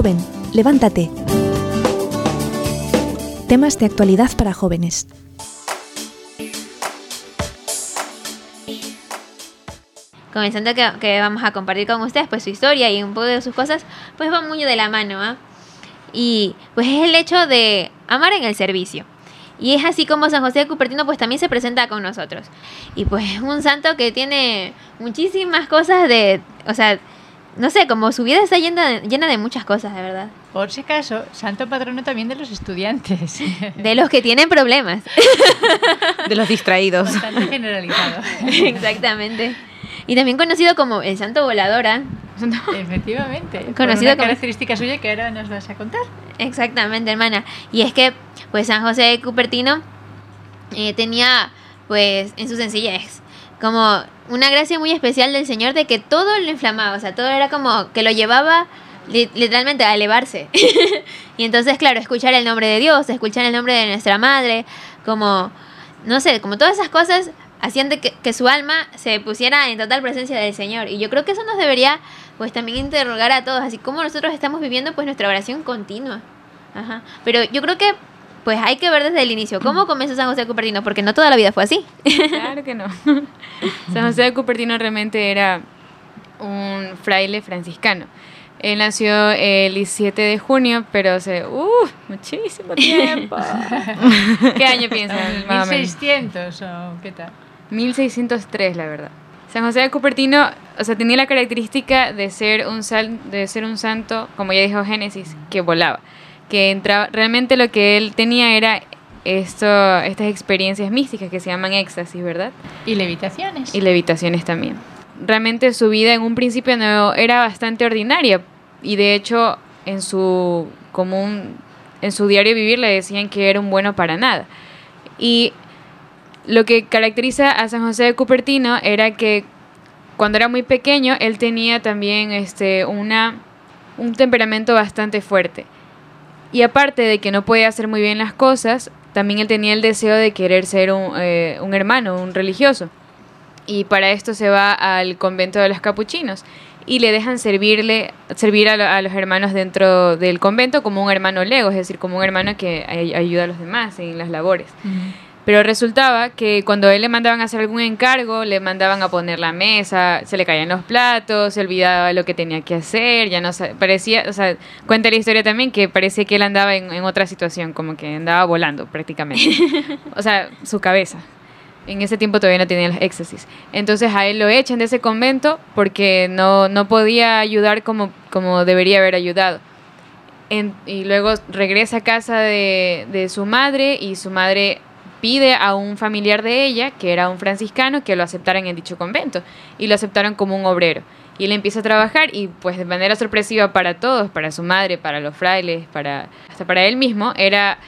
Joven, levántate. Temas de actualidad para jóvenes. comenzando que, que, vamos a compartir con ustedes pues su historia y un poco de sus cosas, pues va muy de la mano, ¿ah? Y pues es el hecho de amar en el servicio. Y es así como San José de Cupertino pues también se presenta con nosotros. Y pues es un santo que tiene muchísimas cosas de, o sea, no sé, como su vida está llena de, llena de muchas cosas, de verdad. Por si acaso, santo patrono también de los estudiantes. De los que tienen problemas. De los distraídos. Bastante generalizado. Exactamente. Y también conocido como el santo voladora. Efectivamente. Conocido una como... característica suya que ahora nos vas a contar. Exactamente, hermana. Y es que, pues, San José de Cupertino eh, tenía, pues, en su sencillez, como una gracia muy especial del Señor de que todo lo inflamaba, o sea, todo era como que lo llevaba literalmente a elevarse. y entonces, claro, escuchar el nombre de Dios, escuchar el nombre de nuestra madre, como, no sé, como todas esas cosas hacían que, que, su alma se pusiera en total presencia del Señor. Y yo creo que eso nos debería, pues, también interrogar a todos, así como nosotros estamos viviendo, pues, nuestra oración continua. Ajá. Pero yo creo que, pues, hay que ver desde el inicio cómo comenzó San José de Cupertino, porque no toda la vida fue así. Claro que no. San José de Cupertino realmente era un fraile franciscano. Él nació el 17 de junio, pero hace uh, muchísimo tiempo. ¿Qué año piensas? 1600 o qué tal? 1603, la verdad. San José de Cupertino, o sea, tenía la característica de ser un sal, de ser un santo, como ya dijo Génesis, que volaba, que entraba, realmente lo que él tenía era esto, estas experiencias místicas que se llaman éxtasis, ¿verdad? Y levitaciones. Y levitaciones también. Realmente su vida en un principio no era bastante ordinaria y de hecho en su común en su diario vivir le decían que era un bueno para nada. Y lo que caracteriza a San José de Cupertino era que cuando era muy pequeño él tenía también este, una, un temperamento bastante fuerte. Y aparte de que no podía hacer muy bien las cosas, también él tenía el deseo de querer ser un, eh, un hermano, un religioso. Y para esto se va al convento de los capuchinos y le dejan servirle, servir a, lo, a, los hermanos dentro del convento como un hermano lego, es decir, como un hermano que ayuda a los demás en las labores. Pero resultaba que cuando él le mandaban a hacer algún encargo, le mandaban a poner la mesa, se le caían los platos, se olvidaba lo que tenía que hacer, ya no parecía, o sea, cuenta la historia también que parecía que él andaba en, en otra situación, como que andaba volando prácticamente. o sea, su cabeza. En ese tiempo todavía no tenía los éxtasis. Entonces a él lo echan de ese convento porque no, no podía ayudar como, como debería haber ayudado. En, y luego regresa a casa de, de su madre y su madre pide a un familiar de ella, que era un franciscano, que lo aceptaran en dicho convento y lo aceptaron como un obrero. Y él empieza a trabajar y pues de manera sorpresiva para todos, para su madre, para los frailes, para hasta para él mismo, era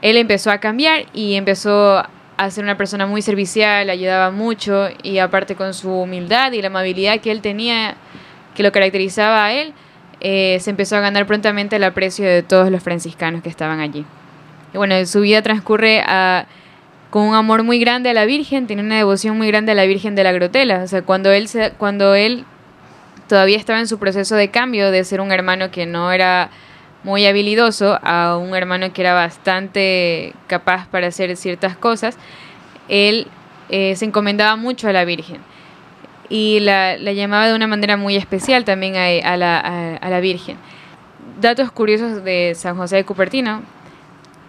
él empezó a cambiar y empezó a ser una persona muy servicial, ayudaba mucho y aparte con su humildad y la amabilidad que él tenía, que lo caracterizaba a él, eh, se empezó a ganar prontamente el aprecio de todos los franciscanos que estaban allí. Y bueno, su vida transcurre a con un amor muy grande a la Virgen, tiene una devoción muy grande a la Virgen de la Grotela. O sea, cuando él, cuando él todavía estaba en su proceso de cambio de ser un hermano que no era muy habilidoso a un hermano que era bastante capaz para hacer ciertas cosas, él eh, se encomendaba mucho a la Virgen y la, la, llamaba de una manera muy especial también a, la, a la Virgen. Datos curiosos de San José de Cupertino,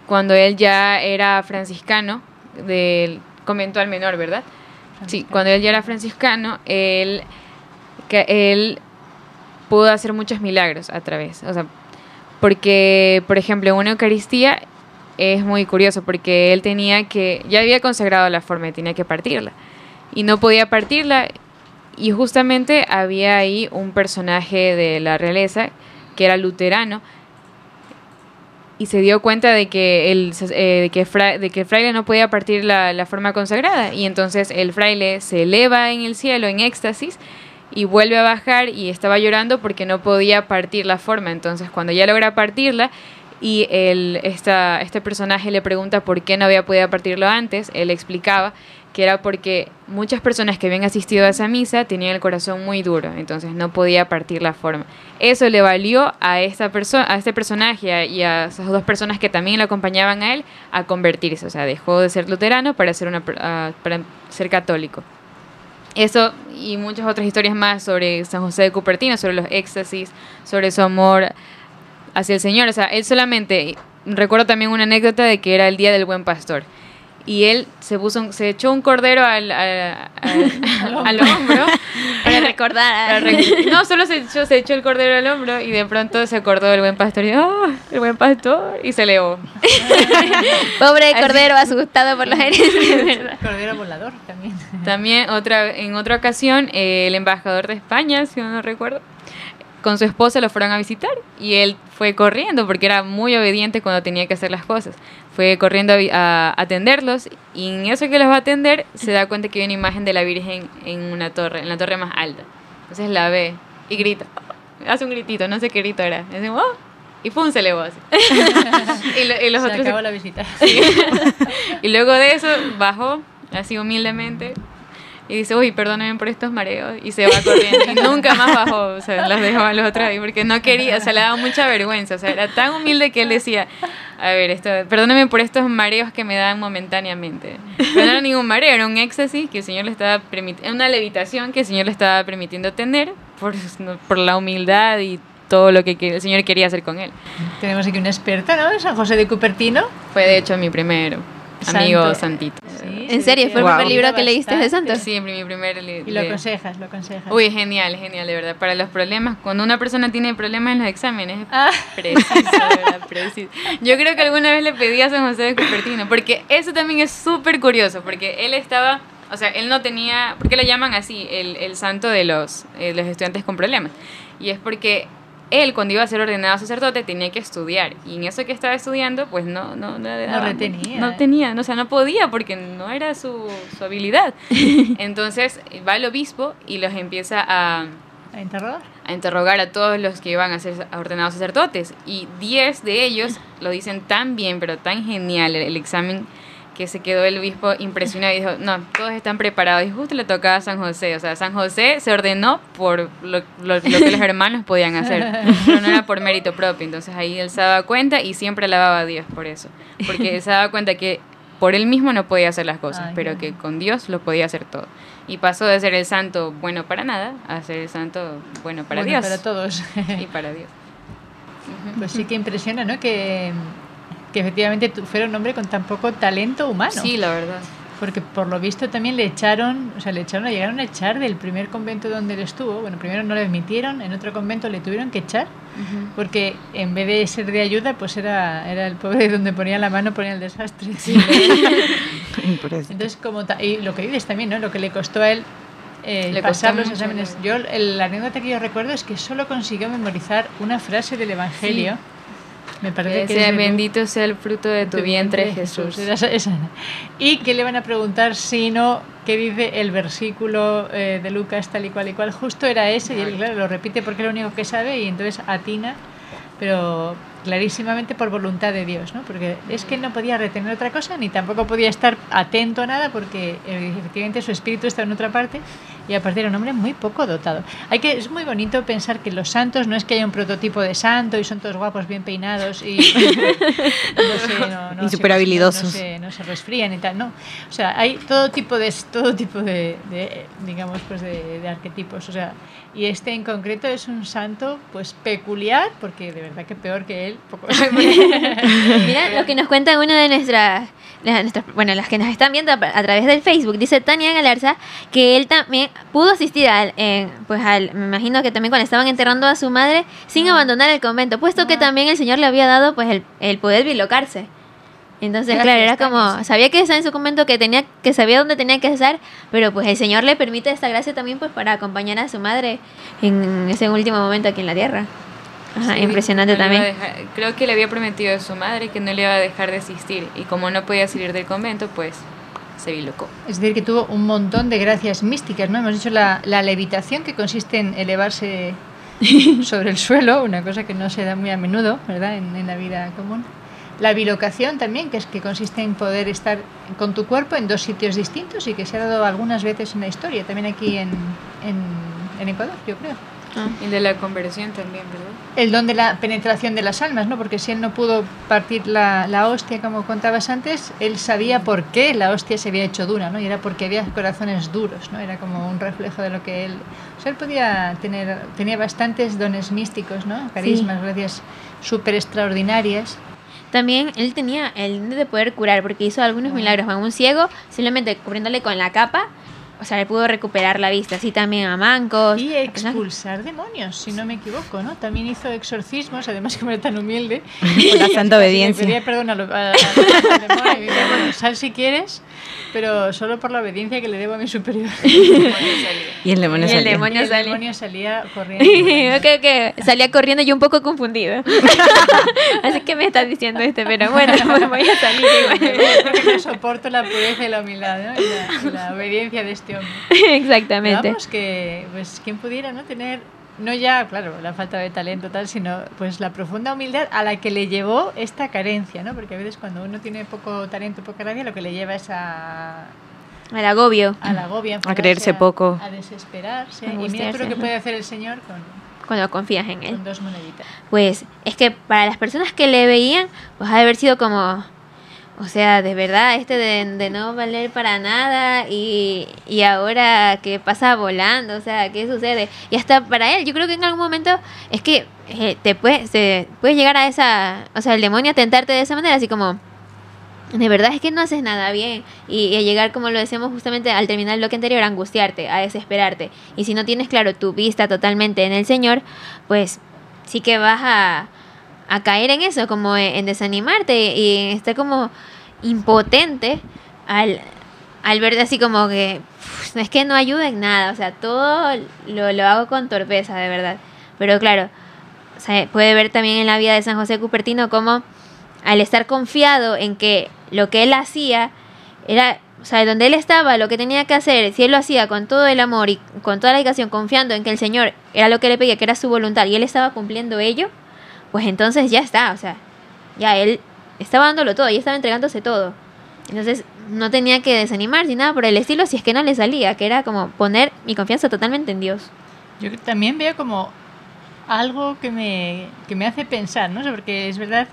cuando él ya era franciscano, del convento al menor, ¿verdad? Sí, cuando él ya era franciscano, él, que él pudo hacer muchos milagros a través, o sea, porque, por ejemplo, en una Eucaristía es muy curioso, porque él tenía que, ya había consagrado la forma y tenía que partirla, y no podía partirla, y justamente había ahí un personaje de la realeza, que era luterano, y se dio cuenta de que el, eh, de que fra, de que el fraile no podía partir la, la, forma consagrada y entonces el fraile se eleva en el cielo en éxtasis y vuelve a bajar y estaba llorando porque no podía partir la forma entonces cuando ya logra partirla y él, esta, este personaje le pregunta por qué no había podido partirlo antes. Él explicaba que era porque muchas personas que habían asistido a esa misa tenían el corazón muy duro, entonces no podía partir la forma. Eso le valió a, esta persona, a este personaje y a esas dos personas que también le acompañaban a él a convertirse, o sea, dejó de ser luterano para ser, una, para ser católico. Eso y muchas otras historias más sobre San José de Cupertino, sobre los éxtasis, sobre su amor hacia el Señor. O sea, él solamente, recuerdo también una anécdota de que era el Día del Buen Pastor y él se puso se echó un cordero al, al, al, hombro. para recordar. No solo se echó, se echó el cordero al hombro y de pronto se acordó del buen pastor y oh, el buen pastor y se elevó. Pobre cordero asustado por los aires cordero volador también. También otra en otra ocasión eh, el embajador de España si no recuerdo con su esposa lo fueron a visitar y él fue corriendo porque era muy obediente cuando tenía que hacer las cosas. Fue corriendo a, atenderlos y en eso que los va a atender se da cuenta que hay una imagen de la Virgen en una torre, en la torre más alta. Entonces la ve y grita, hace un gritito, no sé qué grito era. Y, oh", y ¡pum! se elevó así. y, los se otros acabó la visita. y luego de eso bajó así humildemente y dice, uy, perdónenme por estos mareos, y se va corriendo, y nunca más bajó, o sea, los dejó a los otros ahí, porque no quería, o sea, le daba mucha vergüenza, o sea, era tan humilde que él decía, a ver, esto, perdónenme por estos mareos que me dan momentáneamente, pero no era ningún mareo, era un éxtasis que el Señor le estaba permitiendo, una levitación que el Señor le estaba permitiendo tener por, por la humildad y todo lo que el Señor quería hacer con él. Tenemos aquí una experta, ¿no? San José de Cupertino. Fue de hecho mi primero. Amigo Santito. ¿En serio? ¿Fue el primer libro que leíste de Santos? Sí, mi primer libro. Y lo aconsejas, lo aconsejas. Uy, genial, genial, de verdad. Para los problemas, cuando una persona tiene problemas en los exámenes, ah. preciso, verdad, preciso. Yo creo que alguna vez le pedí a San José de Cupertino, porque eso también es súper curioso, porque él estaba, o sea, él no tenía, ¿por qué lo llaman así? El, el santo de los, eh, los estudiantes con problemas. Y es porque él cuando iba a ser ordenado sacerdote tenía que estudiar. Y en eso que estaba estudiando pues no no no, no retenía no, tenía no, o sea no podía porque no era su, su habilidad. Entonces va el obispo y los empieza a a interrogar a interrogar a todos los que iban a ser ordenados sacerdotes. Y 10 de ellos lo dicen tan bien pero tan genial el examen que se quedó el obispo impresionado y dijo, no, todos están preparados. Y justo le tocaba a San José. O sea, San José se ordenó por lo, lo, que los hermanos podían hacer, pero no era por mérito propio. Entonces ahí él se daba cuenta y siempre alababa a Dios por eso. Porque él se daba cuenta que por él mismo no podía hacer las cosas, pero que con Dios lo podía hacer todo. Y pasó de ser el santo bueno para nada a ser el santo bueno para bueno, Dios. para todos. y para Dios. Pues sí que impresiona, ¿no? Que que efectivamente fuera un hombre con tan poco talento humano. Sí, la verdad. Porque por lo visto también le echaron, o sea, le echaron, llegaron a echar del primer convento donde él estuvo. Bueno, primero no le admitieron, en otro convento le tuvieron que echar, porque en vez de ser de ayuda, pues era, era el pobre donde ponía la mano, ponía el desastre. Sí. Entonces, como y lo que dices también, ¿no? Lo que le costó a él eh, pasar los exámenes. Yo, la anécdota que yo recuerdo es que solo consiguió memorizar una frase del Evangelio. Me parece que, sea bendito sea el fruto de tu, vientre, Jesús. ¿Y qué le van a preguntar si no qué dice el versículo eh, de Lucas tal y cual y cual? Justo era ese y él claro, lo repite porque es lo único que sabe y entonces atina, pero clarísimamente por voluntad de Dios, ¿no? Porque es que no podía retener otra cosa ni tampoco podía estar atento a nada porque efectivamente su espíritu está en otra parte y aparte era un hombre muy poco dotado. Hay que es muy bonito pensar que los santos no es que haya un prototipo de santo y son todos guapos, bien peinados y no, habilidosos. No, se, no se resfrían y tal, no. O sea, hay todo tipo de todo tipo de, digamos pues de, de arquetipos, o sea, y este en concreto es un santo pues peculiar porque de verdad que peor que él Mira lo que nos cuenta una de nuestras, bueno, las que nos están viendo a, través del Facebook, dice Tania Galarza que él también pudo asistir al, pues al, me imagino que también cuando estaban enterrando a su madre, sin abandonar el convento, puesto que también el Señor le había dado pues el, el poder bilocarse. Entonces, claro, era como, sabía que estaba en su convento, que tenía, que sabía dónde tenía que estar, pero pues el Señor le permite esta gracia también pues para acompañar a su madre en ese último momento aquí en la tierra impresionante también. creo que le había prometido a su madre que no le iba a dejar de asistir y como no podía salir del convento, pues se bilocó. Es decir, que tuvo un montón de gracias místicas, ¿no? Hemos dicho la, la levitación que consiste en elevarse sobre el suelo, una cosa que no se da muy a menudo, ¿verdad?, en, en la vida común. La bilocación también, que es que consiste en poder estar con tu cuerpo en dos sitios distintos y que se ha dado algunas veces en la historia, también aquí en, en, en Ecuador, yo creo. Y de la conversión también, ¿verdad? El don de la penetración de las almas, ¿no? Porque si él no pudo partir la, la hostia, como contabas antes, él sabía por qué la hostia se había hecho dura, ¿no? Y era porque había corazones duros, ¿no? Era como un reflejo de lo que él... O sea, él podía tener... Tenía bastantes dones místicos, ¿no? Carismas, gracias súper extraordinarias. También él tenía el don de poder curar, porque hizo algunos milagros. A un ciego, simplemente cubriéndole con la capa, o sea, le pudo recuperar la vista. Así también a mancos. Y expulsar demonios, si no me equivoco, ¿no? También hizo exorcismos, además como era tan humilde. Por la santa Le obediencia. pedía perdón a lo- a- a- al demonio y decía, bueno, sal si quieres, pero solo por la obediencia que le debo a mi superior. Y el demonio Y el demonio Y el demonio salía corriendo. Yo creo que salía corriendo y un poco confundido. Así que me estás diciendo este, pero bueno, pues voy a salir igual. Creo que no soporto la pureza y la humildad ¿no? y, la, la obediencia de este hombre. Exactamente. Vamos, que pues quien pudiera no tener, no ya, claro, la falta de talento tal, sino pues la profunda humildad a la que le llevó esta carencia, ¿no? Porque a veces cuando uno tiene poco talento, poca gracia, lo que le lleva es a, Al agobio. a la agobia, A creerse poco. a desesperarse. Y mira todo lo que puede hacer el Señor con, Cuando confías en él. con dos moneditas. Pues es que para las personas que le veían, pues ha de haber sido como, o sea, de verdad, este de, no valer para nada y, y ahora que pasa volando, o sea, ¿qué sucede? Y hasta para él, yo creo que en algún momento es que eh, te puedes, se, puedes llegar a esa, o sea, el demonio a tentarte de esa manera, así como, de verdad es que no haces nada bien y, y llegar como lo decíamos justamente al terminar el bloque anterior a angustiarte, a desesperarte y si no tienes claro tu vista totalmente en el Señor pues sí que vas a, a caer en eso como en, desanimarte y en estar como impotente al, al ver así como que "Uf, es que no ayuda en nada o sea todo lo, lo hago con torpeza de verdad. Pero claro o puede ver también en la vida de San José Cupertino como al estar confiado en que lo que él hacía era, o sea, donde él estaba, lo que tenía que hacer, si él lo hacía con todo el amor y con toda la dedicación, confiando en que el Señor era lo que le pedía, que era su voluntad, y él estaba cumpliendo ello, pues entonces ya está, o sea, ya él estaba dándolo todo, y estaba entregándose todo. Entonces no tenía que desanimar ni nada por el estilo si es que no le salía, que era como poner mi confianza totalmente en Dios. Yo también veo como algo que me, que me hace pensar, ¿no? Porque es verdad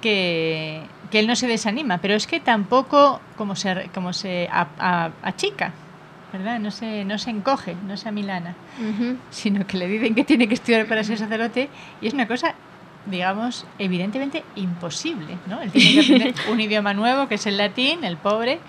que, que él no se desanima, pero es que tampoco como se, como se achica, ¿verdad? No se, no se encoge, no se amilana, sino que le dicen que tiene que estudiar para ser sacerdote y es una cosa, digamos, evidentemente imposible, ¿no? Él tiene que aprender un idioma nuevo, que es el latín, el pobre,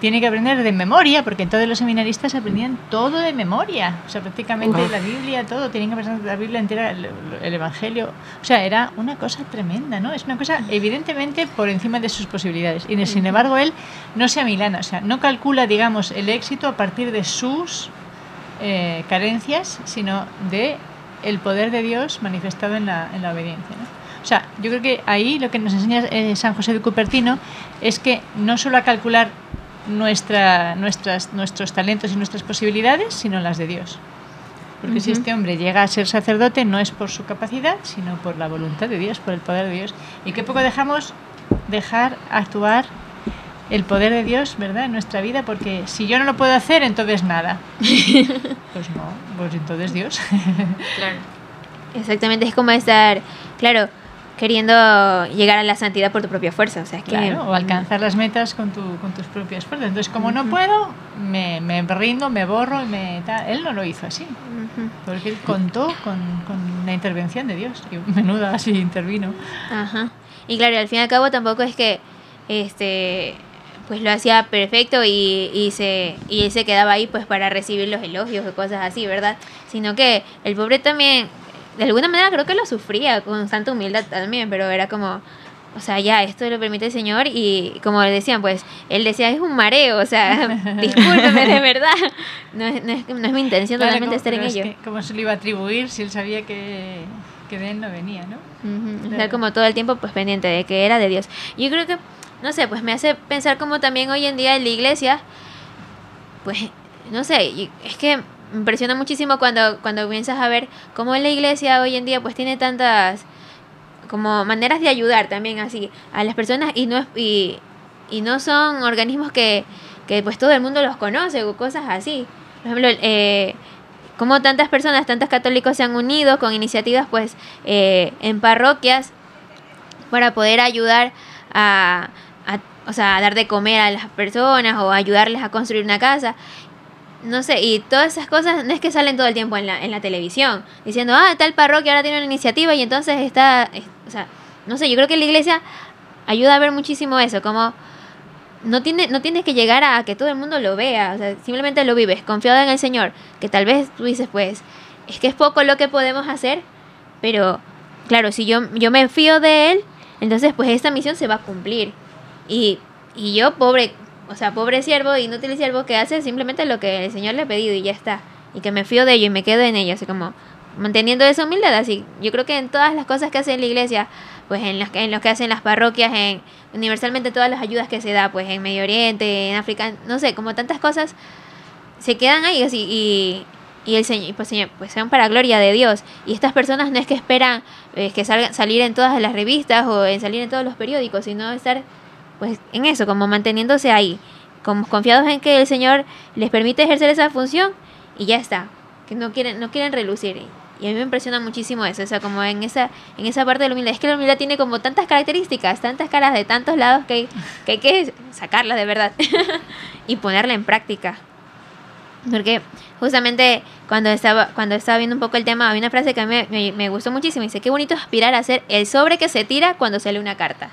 tiene que aprender de memoria, porque todos los seminaristas aprendían todo de memoria, o sea, prácticamente Uf. la Biblia, todo, tenían que aprender la Biblia entera, el, el Evangelio, o sea, era una cosa tremenda, ¿no? Es una cosa evidentemente por encima de sus posibilidades, y sin embargo él no se amilana, o sea, no calcula, digamos, el éxito a partir de sus eh, carencias, sino de el poder de Dios manifestado en la, en la obediencia. ¿no? O sea, yo creo que ahí lo que nos enseña eh, San José de Cupertino es que no solo a calcular nuestra, nuestras, nuestros talentos y nuestras posibilidades, sino las de Dios. Porque si este hombre llega a ser sacerdote no es por su capacidad, sino por la voluntad de Dios, por el poder de Dios. Y qué poco dejamos dejar actuar el poder de Dios, ¿verdad?, en nuestra vida, porque si yo no lo puedo hacer, entonces nada. Pues no, pues entonces Dios. Claro. Exactamente, es como estar, claro, queriendo llegar a la santidad por tu propia fuerza. O sea, que. Claro, o alcanzar las metas con, tu, con tus propias fuerzas. Entonces, como no puedo, me, me rindo, me borro y me... tal. Él no lo hizo así, porque él contó con, con la intervención de Dios. Y menuda así intervino. Ajá. Y claro, al fin y al cabo tampoco es que este pues lo hacía perfecto y, y se y él se quedaba ahí pues para recibir los elogios o cosas así, ¿verdad? Sino que el pobre también de alguna manera creo que lo sufría con tanta humildad también, pero era como o sea, ya, esto lo permite el Señor y como le decían, pues, él decía, es un mareo, o sea, discúlpeme, de verdad. No es, no es, no es mi intención Claro, totalmente ¿cómo- estar en es ello. que ¿Cómo se lo iba a atribuir si él sabía que, que de él no venía, no? Estar Claro. como todo el tiempo pues pendiente de que era de Dios. Yo creo que, no sé, pues me hace pensar como también hoy en día en la iglesia, pues, no sé, es que me impresiona muchísimo cuando, cuando comienzas a ver cómo la iglesia hoy en día pues tiene tantas como maneras de ayudar también así a las personas y no y, y no son organismos que, que pues todo el mundo los conoce o cosas así. Por ejemplo, eh, como tantas personas, tantos católicos se han unido con iniciativas pues eh, en parroquias para poder ayudar a, o sea, dar de comer a las personas o ayudarles a construir una casa. No sé, y todas esas cosas no es que salen todo el tiempo en la, en la televisión, diciendo, ah, tal parroquia ahora tiene una iniciativa y entonces está, es- o sea, no sé, yo creo que la iglesia ayuda a ver muchísimo eso, como no, tiene, no tienes que llegar a que todo el mundo lo vea, o sea, simplemente lo vives, confiado en el Señor, que tal vez tú dices, pues, es que es poco lo que podemos hacer, pero claro, si yo, yo me fío de Él, entonces pues esta misión se va a cumplir. Y, y yo, pobre, o sea, pobre siervo, inútil siervo, que hace simplemente lo que el Señor le ha pedido y ya está. Y que me fío de ello y me quedo en ello, así como manteniendo esa humildad, así. Yo creo que en todas las cosas que hace la iglesia, pues en las en lo que hacen las parroquias, en universalmente todas las ayudas que se da, pues en Medio Oriente, en África, no sé, como tantas cosas, se quedan ahí así y, y el Señor, pues, señor, pues sean para gloria de Dios. Y estas personas no es que esperan eh, que salgan, salir en todas las revistas o en salir en todos los periódicos, sino estar pues en eso, como manteniéndose ahí, como confiados en que el Señor les permite ejercer esa función y ya está, que no quieren, no quieren relucir. Y a mí me impresiona muchísimo eso, o sea, como en esa, en esa parte de la humildad. Es que la humildad tiene como tantas características, tantas caras de tantos lados que hay que, hay que sacarlas de verdad y ponerla en práctica. Porque justamente cuando estaba, cuando estaba viendo un poco el tema, había una frase que a mí me, me, me gustó muchísimo. Dice, qué bonito aspirar a ser el sobre que se tira cuando se lee una carta.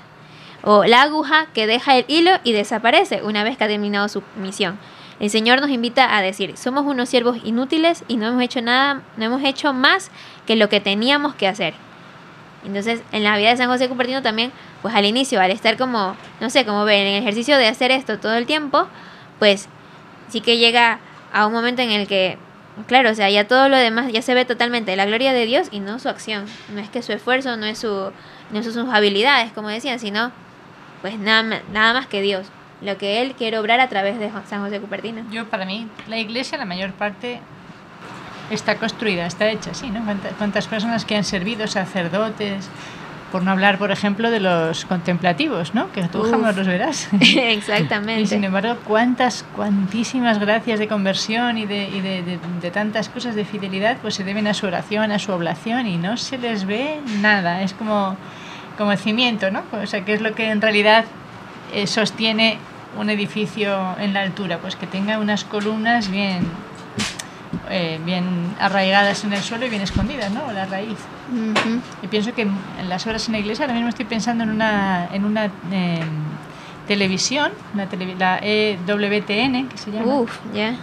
O la aguja que deja el hilo y desaparece una vez que ha terminado su misión. El Señor nos invita a decir, somos unos siervos inútiles y no hemos hecho nada, no hemos hecho más que lo que teníamos que hacer. Entonces, en la vida de San José Cupertino también, pues al inicio, al estar como, no sé, como ver, en el ejercicio de hacer esto todo el tiempo, pues sí que llega a un momento en el que, claro, o sea, ya todo lo demás ya se ve totalmente la gloria de Dios y no su acción. No es que su esfuerzo, no es su, no son sus habilidades, como decían, sino pues nada, nada más que Dios, lo que Él quiere obrar a través de San José Cupertino. Yo, para mí, la iglesia, la mayor parte, está construida, está hecha así, ¿no? Cuánta- Cuántas personas que han servido, sacerdotes, por no hablar, por ejemplo, de los contemplativos, ¿no? Que tú Uf. jamás los verás. Y sin Exactamente. embargo, cuántas, cuantísimas gracias de conversión y, de, y de, de- de tantas cosas de fidelidad, pues se deben a su oración, a su oblación y no se les ve nada. Es como, como cimiento, ¿no? O sea, que es lo que en realidad eh, sostiene un edificio en la altura, pues que tenga unas columnas bien, eh, bien arraigadas en el suelo y bien escondidas, ¿no? La raíz. Y pienso que en las obras en la iglesia, ahora mismo estoy pensando en una, en una eh, televisión, una televi- la EWTN, que se llama, Uf, ya.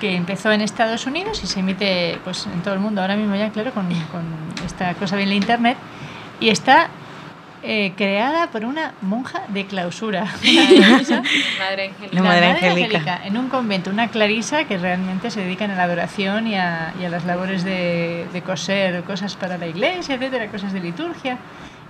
que empezó en Estados Unidos y se emite pues, en todo el mundo ahora mismo ya, claro, con, con esta cosa bien la internet. Y está eh, creada por una monja de clausura. Una Madre Angélica. La Madre Angélica. En un convento, una clarisa que realmente se dedican a la adoración y a, y a las labores de, de coser cosas para la iglesia, etcétera, cosas de liturgia.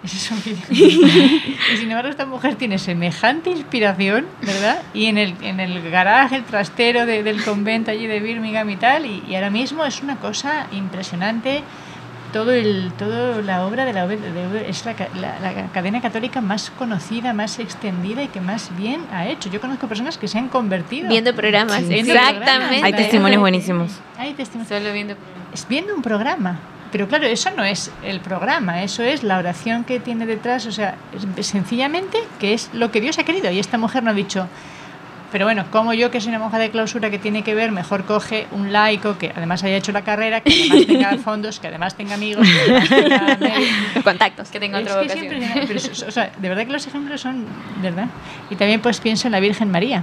Ese es un y sin embargo, esta mujer tiene semejante inspiración, ¿verdad? Y en el, en el garaje, el trastero de- del convento allí de Birmingham y tal, y, y ahora mismo es una cosa impresionante todo el todo la obra de la, de- es la, ca- la- la cadena católica más conocida, más extendida y que más bien ha hecho. Yo conozco personas que se han convertido Viendo programas, Sí. Viendo exactamente. programas. Hay testimonios buenísimos. Hay testimonios. Solo viendo. Es viendo un programa. Pero claro, eso no es el programa, eso es la oración que tiene detrás, o sea, sencillamente que es lo que Dios ha querido. Y esta mujer no ha dicho, pero bueno, como yo que soy una monja de clausura que tiene que ver, mejor coge un laico que además haya hecho la carrera, que además tenga fondos, que además tenga amigos, que además tenga medios. Contactos. Que tenga otra vocación. impresionante, pero es- o sea, de verdad que los ejemplos son, ¿verdad? Y también pues pienso en la Virgen María.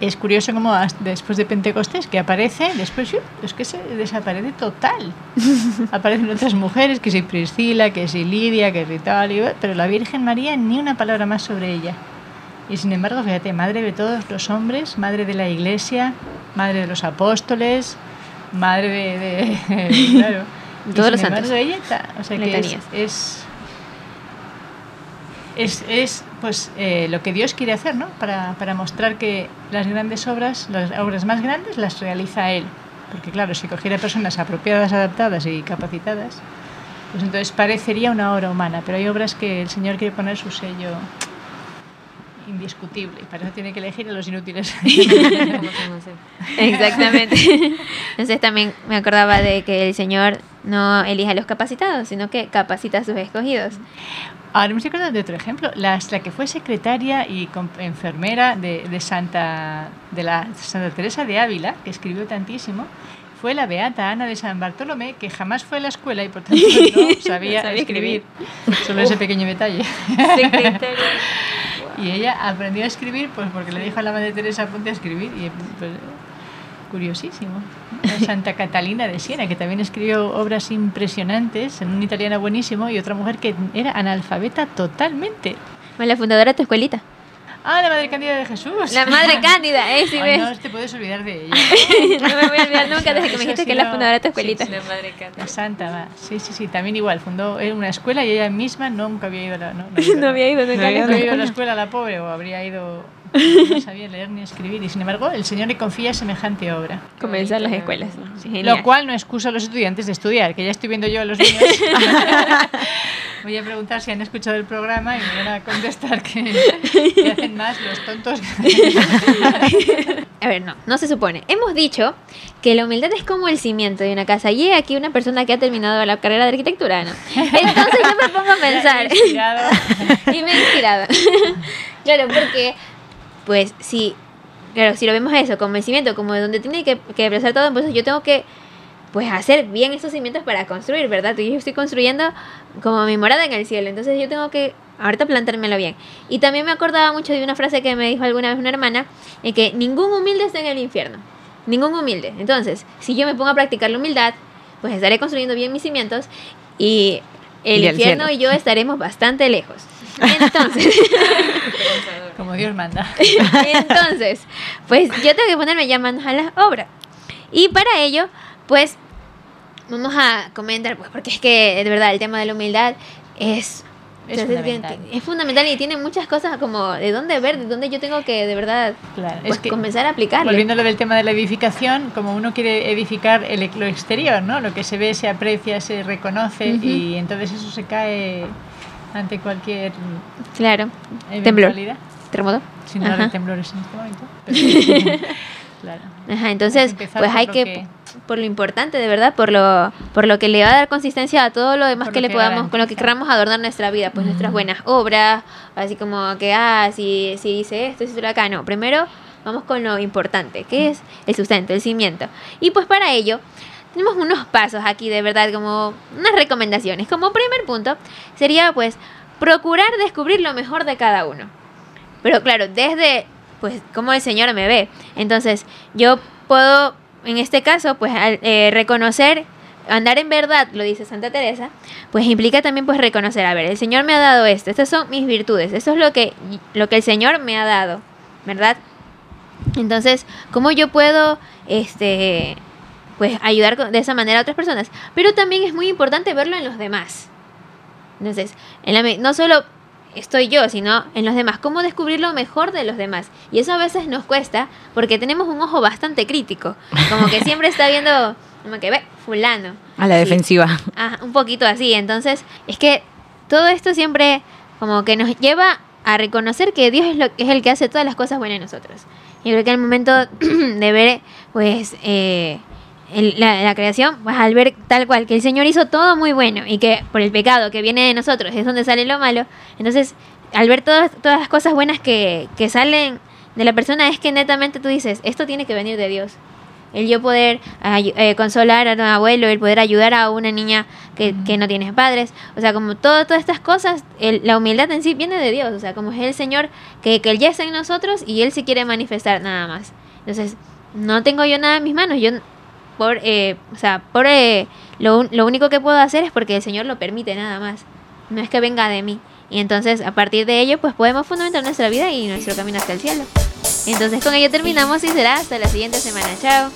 Es curioso cómo as- después de Pentecostés, que aparece, después es que se desaparece total. Aparecen otras mujeres, que si Priscila, que si Lidia, que si tal, y- pero la Virgen María ni una palabra más sobre ella. Y sin embargo, fíjate, madre de todos los hombres, madre de la iglesia, madre de los apóstoles, madre de... de- claro. Y Todos sin los santos. ella está- o sea, que es, Letanías. es es, es pues eh, lo que Dios quiere hacer, ¿no? Para, para mostrar que las grandes obras, las obras más grandes, las realiza Él. Porque claro, si cogiera personas apropiadas, adaptadas y capacitadas, pues entonces parecería una obra humana, pero hay obras que el Señor quiere poner su sello indiscutible y para eso tiene que elegir a los inútiles. Exactamente. Entonces también me acordaba de que el Señor no elige a los capacitados, sino que capacita a sus escogidos. Ahora me estoy acordando de otro ejemplo, la, la que fue secretaria y enfermera de, de Santa de la Santa Teresa de Ávila, que escribió tantísimo, fue la beata Ana de San Bartolomé, que jamás fue a la escuela y por tanto no sabía, sabía escribir. Solo ese pequeño detalle. Secretaria. Y ella aprendió a escribir pues porque le dijo a la Madre Teresa ponte a escribir y pues, curiosísimo. Santa Catalina de Siena, que también escribió obras impresionantes en un italiano buenísimo y otra mujer que era analfabeta totalmente. Bueno, la fundadora de tu escuelita. Ah, la Madre Cándida de Jesús. La madre cándida, ¿eh? Si Ay, ves. no te puedes olvidar de ella. no me voy a olvidar nunca desde que me dijiste que es la fundadora de tu escuelita. sí. La santa, va. Sí, sí, sí, también igual. Fundó una escuela y ella misma nunca había ido a la... No, no, No había ido nunca No a la había había ido a la escuela. la pobre o habría ido... No sabía leer ni escribir y sin embargo el Señor le confía semejante obra. Comenzar las escuelas. Sí. Lo cual no excusa a los estudiantes de estudiar, que ya estoy viendo yo a los niños. Voy a preguntar si han escuchado el programa y me van a contestar que, que hacen más los tontos. A ver, no, no se supone. Hemos dicho que la humildad es como el cimiento de una casa. Y he aquí una persona que ha terminado la carrera de arquitectura, ¿no? Entonces yo me pongo a pensar. Inspirado. y me he inspirado. claro, porque, pues, si, claro, si lo vemos eso, como el cimiento, como de donde tiene que, que todo, pues yo tengo que, pues, hacer bien estos cimientos para construir, ¿verdad? Yo estoy construyendo como mi morada en el cielo, entonces yo tengo que ahorita plantármelo bien. Y también me acordaba mucho de una frase que me dijo alguna vez una hermana, en que ningún humilde está en el infierno. Ningún humilde. Entonces, si yo me pongo a practicar la humildad, pues estaré construyendo bien mis cimientos y el Y infierno cielo. y yo estaremos bastante lejos. Entonces, Como Dios manda. entonces, pues yo tengo que ponerme ya manos a la obra. Y para ello, pues vamos a comentar, pues porque es que de verdad el tema de la humildad es Es fundamental. es fundamental y tiene muchas cosas como de dónde ver, de dónde yo tengo que de verdad Claro, pues, es que comenzar a aplicarlo. volviendo a lo del tema de la edificación, como uno quiere edificar el, lo exterior, ¿no? Lo que se ve, se aprecia, se reconoce y entonces eso se cae ante cualquier Claro, temblor, terremoto. Ajá. de temblores en este momento. pero- claro. Ajá, entonces, pues hay que- por lo importante, de verdad, por lo, por lo que le va a dar consistencia a todo lo demás Por que lo le que podamos, con lo que queramos adornar nuestra vida, pues nuestras buenas obras, así como que, ah, si, si hice esto, si hice lo acá, no, primero vamos con lo importante, que es el sustento, el cimiento. Y pues para ello, tenemos unos pasos aquí, de verdad, como unas recomendaciones. Como primer punto, sería pues procurar descubrir lo mejor de cada uno. Pero claro, desde pues cómo el Señor me ve. Entonces, yo puedo, en este caso, pues eh, reconocer, andar en verdad, lo dice Santa Teresa, pues implica también pues reconocer, a ver, el Señor me ha dado esto, estas son mis virtudes, esto es lo que, lo que el Señor me ha dado, ¿verdad? Entonces, ¿cómo yo puedo, este, pues ayudar de esa manera a otras personas? Pero también es muy importante verlo en los demás. Entonces, en la no solo estoy yo, sino en los demás. ¿Cómo descubrir lo mejor de los demás? Y eso a veces nos cuesta porque tenemos un ojo bastante crítico. Como que siempre está viendo, como que ve, fulano. A la defensiva. Ah, un poquito así. Entonces, es que todo esto siempre como que nos lleva a reconocer que Dios es, lo, es el que hace todas las cosas buenas en nosotros. Yo creo que al momento de ver, pues, eh, el- la, la creación, pues al ver tal cual, que el Señor hizo todo muy bueno y que por el pecado que viene de nosotros es donde sale lo malo, entonces, al ver todas, todas las cosas buenas que, que salen de la persona, es que netamente tú dices, esto tiene que venir de Dios. El yo poder eh, consolar a un abuelo, el poder ayudar a una niña que, que no tiene padres, o sea, como todo, todas estas cosas, el- la humildad en sí viene de Dios, o sea, como es el Señor que, que Él ya está en nosotros y Él se quiere manifestar nada más. Entonces, no tengo yo nada en mis manos, yo por, eh, o sea, por eh, lo, lo único que puedo hacer es porque el Señor lo permite nada más, no es que venga de mí. Y entonces, a partir de ello, pues podemos fundamentar nuestra vida y nuestro camino hacia el cielo. Entonces, con ello terminamos y será hasta la siguiente semana. Chao.